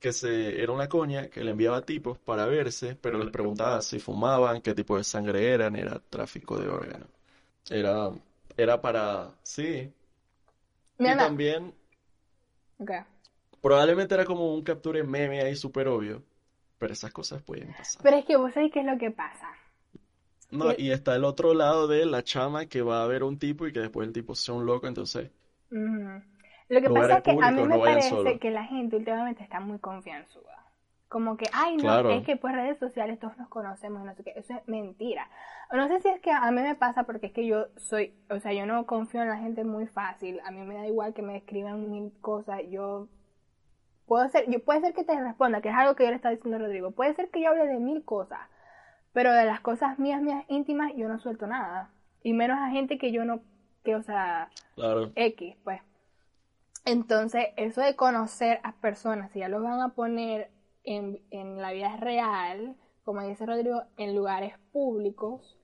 que se, era una coña que le enviaba tipos para verse, pero les preguntaba si fumaban, qué tipo de sangre eran, era tráfico de órganos. Era, era para, sí. Y también, ok. probablemente era como un capture meme ahí súper obvio, pero esas cosas pueden pasar. Pero es que vos sabés qué es lo que pasa. No, que- y está el otro lado de la chama que va a ver un tipo y que después el tipo sea un loco, entonces. Lo que pasa es que a mí me no parece que la gente últimamente está muy confianzuda. Como que, ay, no, Claro. es que por redes sociales todos nos conocemos y no sé qué. Eso es mentira. No sé si es que a mí me pasa porque es que yo soy, o sea, yo no confío en la gente muy fácil. A mí me da igual que me escriban mil cosas. Yo puedo ser, yo puede ser que te responda, que es algo que yo le estaba diciendo a Rodrigo. Puede ser que yo hable de mil cosas, pero de las cosas mías, mías íntimas, yo no suelto nada. Y menos a gente que yo no, que, o sea, claro. X, pues. Entonces, eso de conocer a personas, si ya los van a poner en, en la vida real, como dice Rodrigo, en lugares públicos,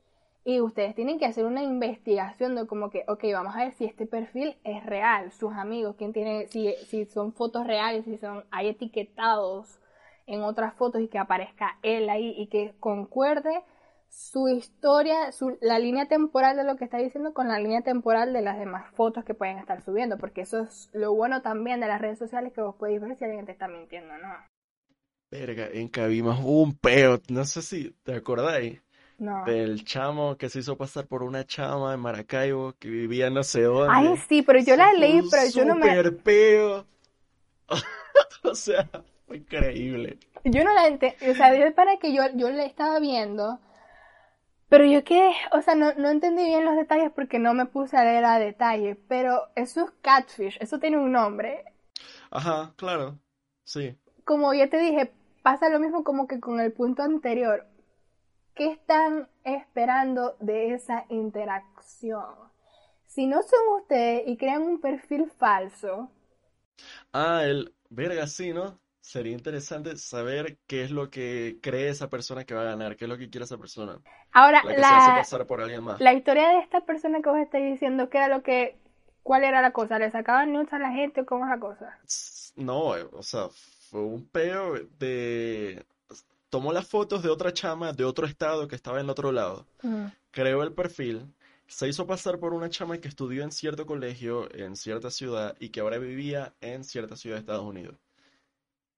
y ustedes tienen que hacer una investigación de como que, ok, vamos a ver si este perfil es real, sus amigos, quién tiene, si, si son fotos reales, si son, hay etiquetados en otras fotos y que aparezca él ahí y que concuerde su historia, su, la línea temporal de lo que está diciendo con la línea temporal de las demás fotos que pueden estar subiendo, porque eso es lo bueno también de las redes sociales que vos podéis ver si alguien te está mintiendo, ¿no? Verga, en Cabimas hubo un peo, no sé si te acordáis, No. del chamo que se hizo pasar por una chama en Maracaibo que vivía no sé dónde. Ay, sí, pero yo la leí, pero yo no me, super peo. (laughs) O sea, fue increíble. yo no la entendí, o sea, yo para que yo, yo la estaba viendo, pero yo quedé, o sea, no, no entendí bien los detalles porque no me puse a leer a detalle, pero eso es catfish, eso tiene un nombre. Ajá, claro, sí. Como ya te dije, pasa lo mismo como que con el punto anterior. ¿Qué están esperando de esa interacción? Si no son ustedes y crean un perfil falso, Ah, el verga, sí, ¿no? Sería interesante saber qué es lo que cree esa persona que va a ganar, qué es lo que quiere esa persona, ahora la que se hace la, pasar por alguien más. la historia de esta persona que vos estáis diciendo, ¿qué era lo que, cuál era la cosa? ¿Le sacaban nudes a la gente o cómo es la cosa? No, eh, o sea, fue un peo de... Tomó las fotos de otra chama de otro estado que estaba en el otro lado. Creó el perfil, se hizo pasar por una chama que estudió en cierto colegio, en cierta ciudad, y que ahora vivía en cierta ciudad de Estados Unidos.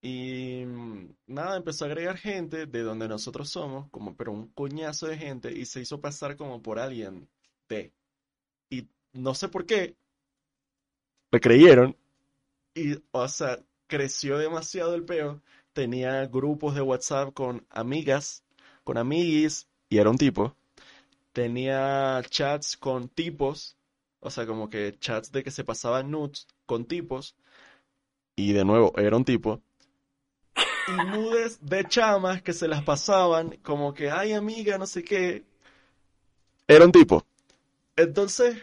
Y mm, nada, empezó a agregar gente de donde nosotros somos, como pero un coñazo de gente, y se hizo pasar como por alguien de. Y no sé por qué, le creyeron, y o sea, creció demasiado el peo. Tenía grupos de WhatsApp con amigas, con amiguis, y era un tipo tenía chats con tipos, o sea, como que chats de que se pasaban nudes con tipos, y de nuevo, era un tipo, y nudes de chamas que se las pasaban como que, ay amiga, no sé qué, era un tipo. Entonces,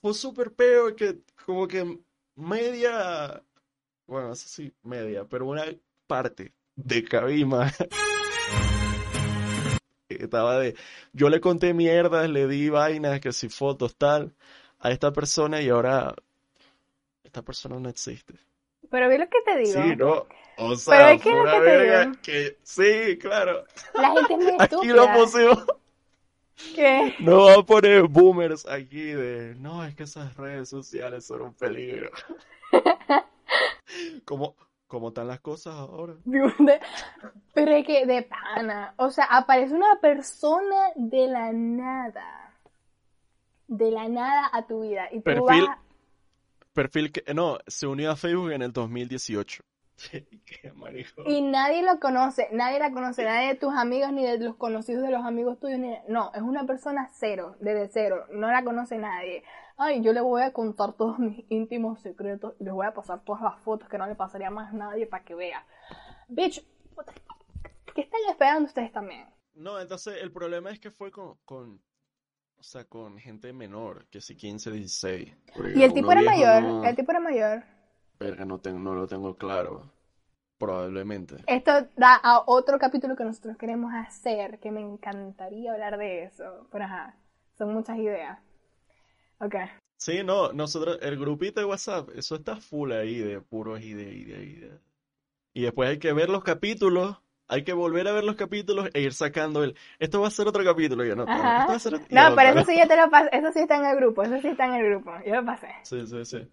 fue súper peo que como que media, bueno, no sé si media, pero una parte de Cabima (laughs) estaba de, yo le conté mierdas, le di vainas, que si fotos, tal, a esta persona y ahora esta persona no existe. Pero vi lo que te digo. Sí, ¿no? O Pero sea, es que una que te verga digo. que, sí, claro, La gente es muy (laughs) aquí lo estúpida. pusimos, ¿Qué? no va a poner boomers aquí de, no, es que esas redes sociales son un peligro. (laughs) ¿Cómo, cómo están las cosas ahora? Pero es que de pana. O sea, aparece una persona de la nada. De la nada a tu vida. Y tú Perfil, vas. perfil que, no, se unió a Facebook en el 2018. Qué marico. Y nadie lo conoce. Nadie la conoce. Nadie de tus amigos ni de los conocidos de los amigos tuyos. Ni... No, es una persona cero. Desde cero. No la conoce nadie. Ay, yo le voy a contar todos mis íntimos secretos. Y les voy a pasar todas las fotos que no le pasaría más a nadie para que vea. Bitch, ¿qué están esperando ustedes también? No, entonces el problema es que fue con, con, o sea, con gente menor, que si 15, 16. Porque Y el tipo era mayor. no- El tipo era mayor. Verga, no, tengo, no lo tengo claro. Probablemente. Esto da a otro capítulo que nosotros queremos hacer, que me encantaría hablar de eso. Pero ajá, son muchas ideas. Ok. Sí, no, nosotros, el grupito de WhatsApp, eso está full ahí de puros ideas, ideas, ideas. Y después hay que ver los capítulos, hay que volver a ver los capítulos e ir sacando el, esto va a ser otro capítulo, yo no, Ajá. esto va a ser otro- y No, pero eso sí ya te lo pasé. Eso sí está en el grupo. Eso sí está en el grupo. Yo lo pasé. Sí, sí, sí.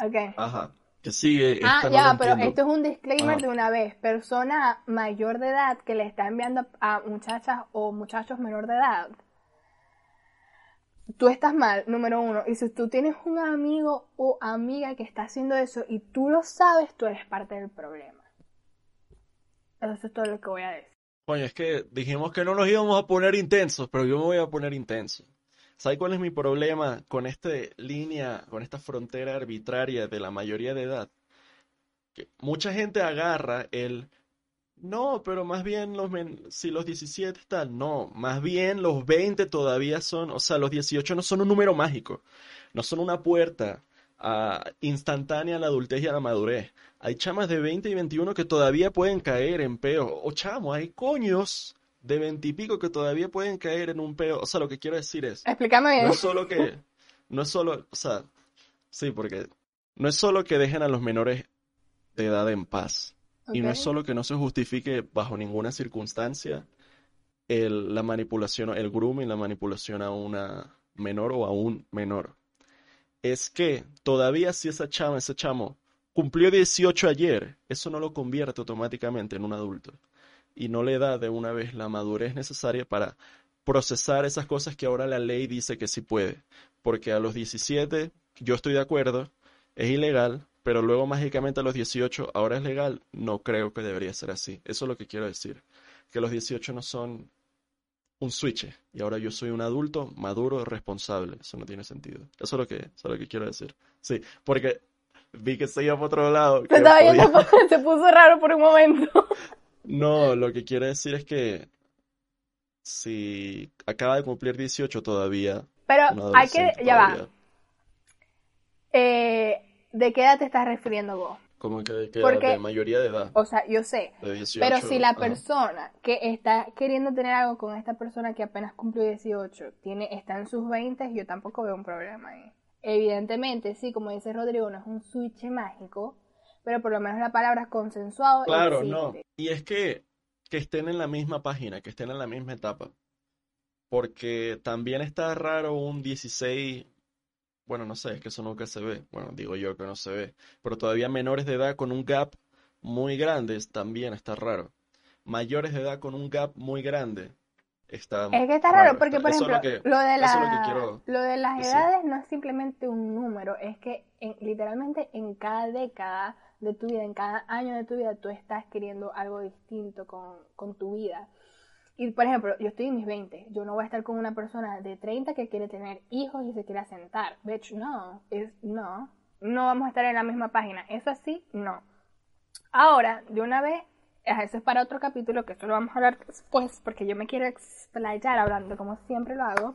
Ok. Ajá. Que sigue, Ah, no ya, pero entiendo. esto es un disclaimer de una vez. Persona mayor de edad que le está enviando a muchachas o muchachos menor de edad. Tú estás mal, número uno. Y si tú tienes un amigo o amiga que está haciendo eso y tú lo sabes, tú eres parte del problema. Eso es todo lo que voy a decir. Coño, es que dijimos que no nos íbamos a poner intensos, pero yo me voy a poner intenso. ¿Sabes cuál es mi problema con esta línea, con esta frontera arbitraria de la mayoría de edad? Que mucha gente agarra el, no, pero más bien los men- si los 17 están, no, más bien los 20 todavía son, o sea, los 18 no son un número mágico, no son una puerta ah, instantánea a la adultez y a la madurez. Hay chamas de 20 y 21 que todavía pueden caer en peo. O chamo, hay coños de 20 y pico que todavía pueden caer en un peo. O sea, lo que quiero decir es, Explícame bien. no es solo que, no es solo, o sea, sí, porque no es solo que dejen a los menores de edad en paz. Y no es solo que no se justifique bajo ninguna circunstancia el, la manipulación, el grooming, la manipulación a una menor o a un menor. Es que todavía si esa chama, ese chamo, cumplió 18 ayer, eso no lo convierte automáticamente en un adulto y no le da de una vez la madurez necesaria para procesar esas cosas que ahora la ley dice que sí puede. Porque a los 17, yo estoy de acuerdo, es ilegal, pero luego mágicamente a los 18 ahora es legal. No creo que debería ser así. Eso es lo que quiero decir. Que los 18 no son un switch y ahora yo soy un adulto maduro, responsable. Eso no tiene sentido. Eso es lo que, eso es lo que quiero decir. Sí, porque vi que se iba por otro lado. Se, yendo, (laughs) se puso raro por un momento. (laughs) No, lo que quiero decir es que si acaba de cumplir 18 todavía. Pero hay que, ya va. Eh, ¿De qué edad te estás refiriendo vos? Como que de qué edad, de mayoría de edad. O sea, yo sé. pero si la persona que está queriendo tener algo con esta persona que apenas cumplió 18 tiene, está en sus 20, yo tampoco veo un problema ahí. Evidentemente, sí, como dice Rodrigo, no es un switch mágico, pero por lo menos la palabra consensuado. Claro, no. Y es que, que estén en la misma página, que estén en la misma etapa. Porque también está raro un 16, bueno, no sé, es que eso nunca se ve. Bueno, digo yo que no se ve. Pero todavía menores de edad con un gap muy grande también está raro. Mayores de edad con un gap muy grande está Es que está raro, porque por ejemplo, lo, de lo, de las edades no es simplemente un número, es que literalmente en cada década de tu vida, en cada año de tu vida, tú estás queriendo algo distinto con, tu vida. Y por ejemplo, yo estoy en mis 20, yo no voy a estar con una persona de 30 que quiere tener hijos y se quiere asentar. Bitch, no, es no. No vamos a estar en la misma página. Eso así, no. Ahora, de una vez, eso es para otro capítulo, que esto lo vamos a hablar después, porque yo me quiero explayar hablando como siempre lo hago.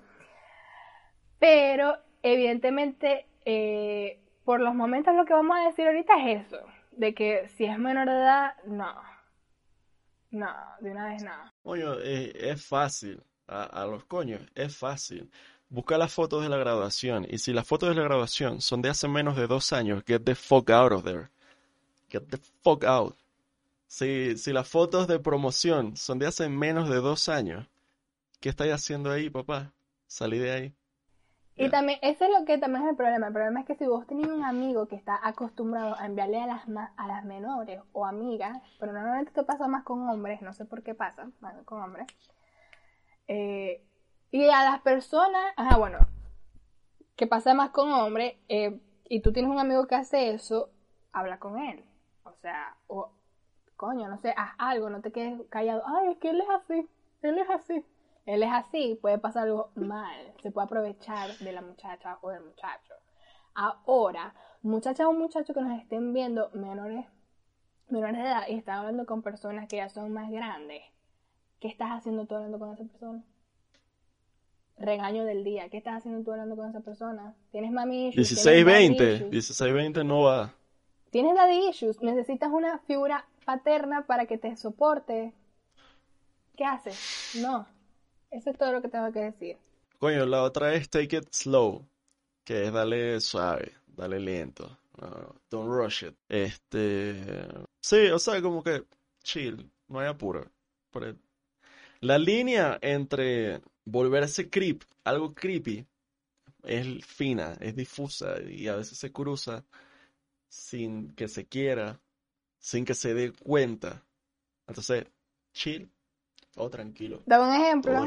Pero, evidentemente, eh, por los momentos lo que vamos a decir ahorita es eso, de que si es menor de edad, no. No, de una vez no. Coño, es, fácil, a, los coños, es fácil. Busca las fotos de la graduación y si las fotos de la graduación son de hace menos de dos años, get the fuck out of there. Get the fuck out. Si, si las fotos de promoción son de hace menos de dos años, ¿qué estáis haciendo ahí, papá? Salí de ahí. Y también, ese es lo que también es el problema. El problema es que si vos tenés un amigo que está acostumbrado a enviarle a las más, a las menores o amigas, pero normalmente esto pasa más con hombres, no sé por qué pasa, más con hombres. Eh, y a las personas, ajá, bueno, que pasa más con hombres, eh, y tú tienes un amigo que hace eso, habla con él. O sea, o, coño, no sé, haz algo, no te quedes callado. Ay, es que él es así, él es así él es así, puede pasar algo mal, se puede aprovechar de la muchacha o del muchacho. Ahora, muchachas o muchachos que nos estén viendo menores, menores de edad y están hablando con personas que ya son más grandes, ¿qué estás haciendo tú hablando con esa persona? Regaño del día, ¿qué estás haciendo tú hablando con esa persona? ¿Tienes mami issues? 16-20, 16-20 no va. Tienes daddy issues, necesitas una figura paterna para que te soporte. ¿Qué haces? No. Eso es todo lo que tengo que decir. Coño, la otra es take it slow, que es darle suave, dale lento. don't rush it. Este. Sí, o sea, como que chill, no hay apuro. La línea entre volverse creep, algo creepy, es fina, es difusa y a veces se cruza sin que se quiera, sin que se dé cuenta. Entonces, chill, Oh, tranquilo. Da un ejemplo.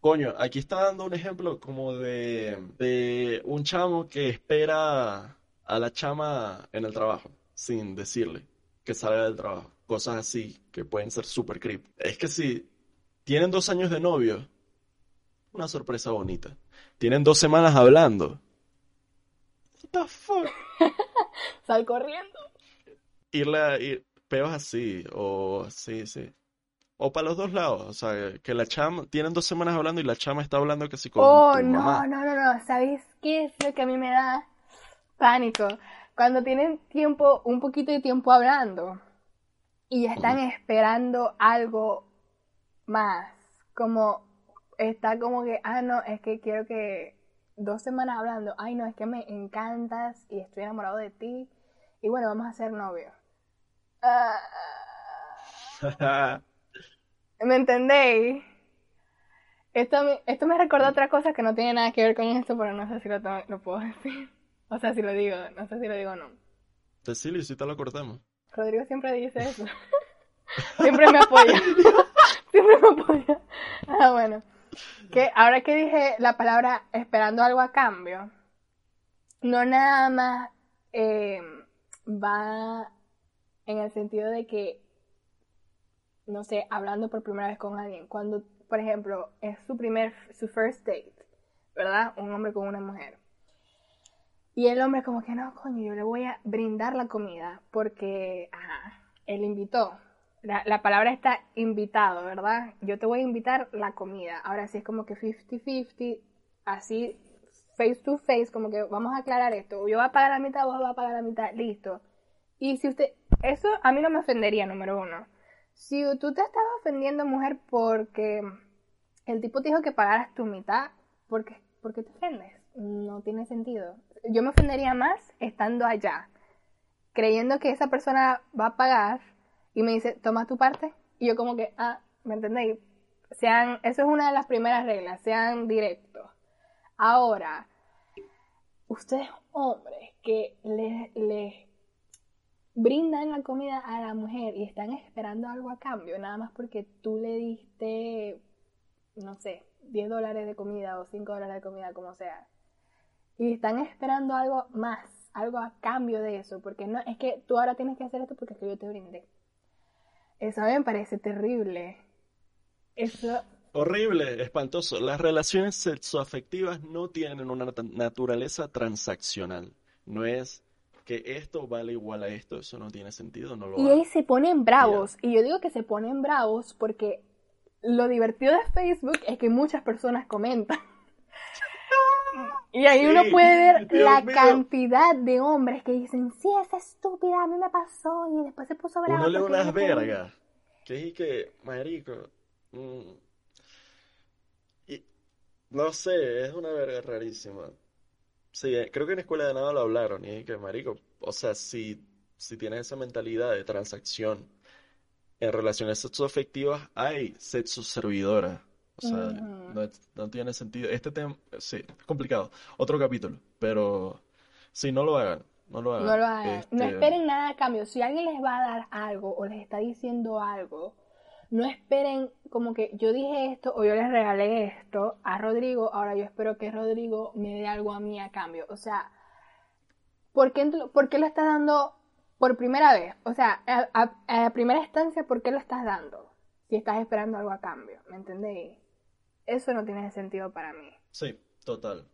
Coño, aquí está dando un ejemplo como de, de un chamo que espera a la chama en el trabajo, sin decirle que salga del trabajo. Cosas así que pueden ser súper creep. Es que si tienen dos años de novio, una sorpresa bonita. Tienen dos semanas hablando. What the fuck? (laughs) Sal corriendo. Irle a ir, peos así, o sí, sí. O para los dos lados, o sea, que la chama, tienen dos semanas hablando y la chama está hablando que sí con Oh, no, no, no, no, ¿sabéis qué es lo que a mí me da pánico? Cuando tienen tiempo, un poquito de tiempo hablando y ya están esperando algo más, como está como que, ah, no, es que quiero que dos semanas hablando, ay, no, es que me encantas y estoy enamorado de ti y bueno, vamos a ser novios. Ah. (laughs) ¿Me entendéis? Esto me, esto me recordó otra cosa que no tiene nada que ver con esto, pero no sé si lo, lo puedo decir. (laughs) O sea, si lo digo, no sé si lo digo o no. Decirlo y si te lo cortamos. Rodrigo siempre dice eso. (laughs) siempre me apoya. (laughs) siempre me apoya. Ah, bueno. Que ahora que dije la palabra esperando algo a cambio, no nada más eh, va en el sentido de que, no sé, hablando por primera vez con alguien, cuando, por ejemplo, es su primer, su first date, ¿verdad? Un hombre con una mujer. Y el hombre como que no, coño, yo le voy a brindar la comida porque, ajá, él invitó. La, la, palabra está invitado, ¿verdad? Yo te voy a invitar la comida. Ahora sí es como que 50-50, así face to face, como que vamos a aclarar esto. Yo voy a pagar la mitad, vos vas a pagar la mitad, listo. Y si usted, eso a mí no me ofendería, número uno. Si tú te estabas ofendiendo, mujer, porque el tipo te dijo que pagaras tu mitad, ¿por qué, ¿por qué te ofendes? No tiene sentido yo me ofendería más estando allá, creyendo que esa persona va a pagar y me dice, toma tu parte. Y yo como que, ah, ¿me entendéis? Sean, eso es una de las primeras reglas, sean directos. Ahora, ustedes hombres que les brindan la comida a la mujer y están esperando algo a cambio, nada más porque tú le diste, no sé, 10 dólares de comida o 5 dólares de comida, como sea y están esperando algo más, algo a cambio de eso, porque no es que tú ahora tienes que hacer esto porque es que yo te brindé. Eso a mí me parece terrible. Eso horrible, espantoso. Las relaciones sexoafectivas no tienen una naturaleza transaccional. No es que esto vale igual a esto, eso no tiene sentido, no lo Y ahí se ponen bravos, y yo digo que se ponen bravos porque lo divertido de Facebook es que muchas personas comentan. (laughs) Y ahí uno puede ver la cantidad de hombres que dicen, sí, es estúpida, a mí me pasó, y después se puso bravo. Uno unas vergas. Que es que, marico, mm, y, no sé, es una verga rarísima. Sí, eh, creo que en Escuela de Nada lo hablaron, y que, marico, o sea, si, si tienes esa mentalidad de transacción en relaciones sexoafectivas, hay sexo servidora. O sea, no, no, tiene sentido. Este tema, sí, es complicado. Otro capítulo, pero sí, no lo hagan. No lo hagan. No lo hagan. No este, esperen nada a cambio. Si alguien les va a dar algo o les está diciendo algo, no esperen como que yo dije esto o yo les regalé esto a Rodrigo, ahora yo espero que Rodrigo me dé algo a mí a cambio. O sea, ¿por qué, por qué lo estás dando por primera vez? O sea, a, a primera instancia, ¿por qué lo estás dando? Si estás esperando algo a cambio, ¿me entendéis? Eso no tiene sentido para mí. Sí, total.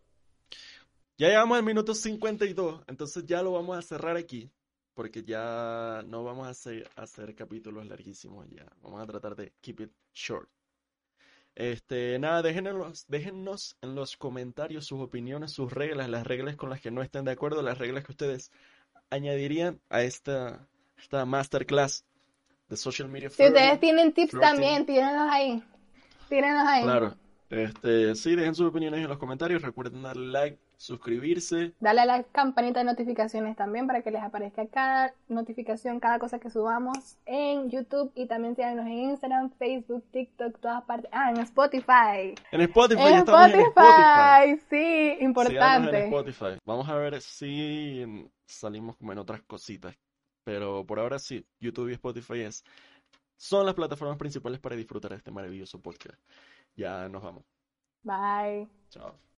Ya llegamos al minuto 52, entonces ya lo vamos a cerrar aquí, porque ya no vamos a hacer, hacer capítulos larguísimos ya. Vamos a tratar de keep it short. Este, nada, déjenos, déjennos en los comentarios sus opiniones, sus reglas, las reglas con las que no estén de acuerdo, las reglas que ustedes añadirían a esta, esta masterclass de social media. Si ustedes tienen tips también, tírenlos ahí. Tírenlos ahí. Claro. Este, sí, dejen sus opiniones en los comentarios. Recuerden darle like, suscribirse. Dale a la campanita de notificaciones también para que les aparezca cada notificación, cada cosa que subamos en YouTube y también síganos en Instagram, Facebook, TikTok, todas partes. Ah, en Spotify. En Spotify, en Spotify. Sí, importante. En Spotify. Vamos a ver si salimos como en otras cositas. Pero por ahora sí, YouTube y Spotify es, son las plataformas principales para disfrutar de este maravilloso podcast. Ya nos vamos. Bye. Chao.